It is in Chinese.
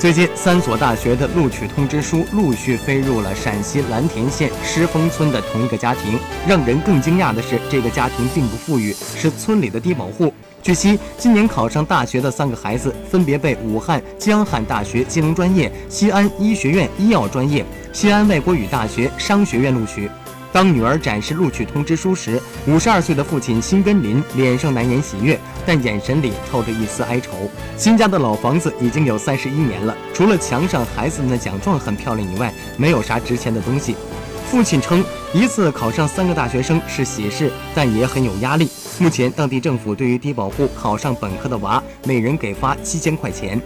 最近，三所大学的录取通知书陆续飞入了陕西蓝田县狮峰村的同一个家庭。让人更惊讶的是，这个家庭并不富裕，是村里的低保户。据悉，今年考上大学的三个孩子分别被武汉江汉大学金融专业、西安医学院医药专业、西安外国语大学商学院录取。当女儿展示录取通知书时，五十二岁的父亲辛根林脸上难掩喜悦，但眼神里透着一丝哀愁。新家的老房子已经有三十一年了，除了墙上孩子们的奖状很漂亮以外，没有啥值钱的东西。父亲称，一次考上三个大学生是喜事，但也很有压力。目前，当地政府对于低保户考上本科的娃，每人给发七千块钱。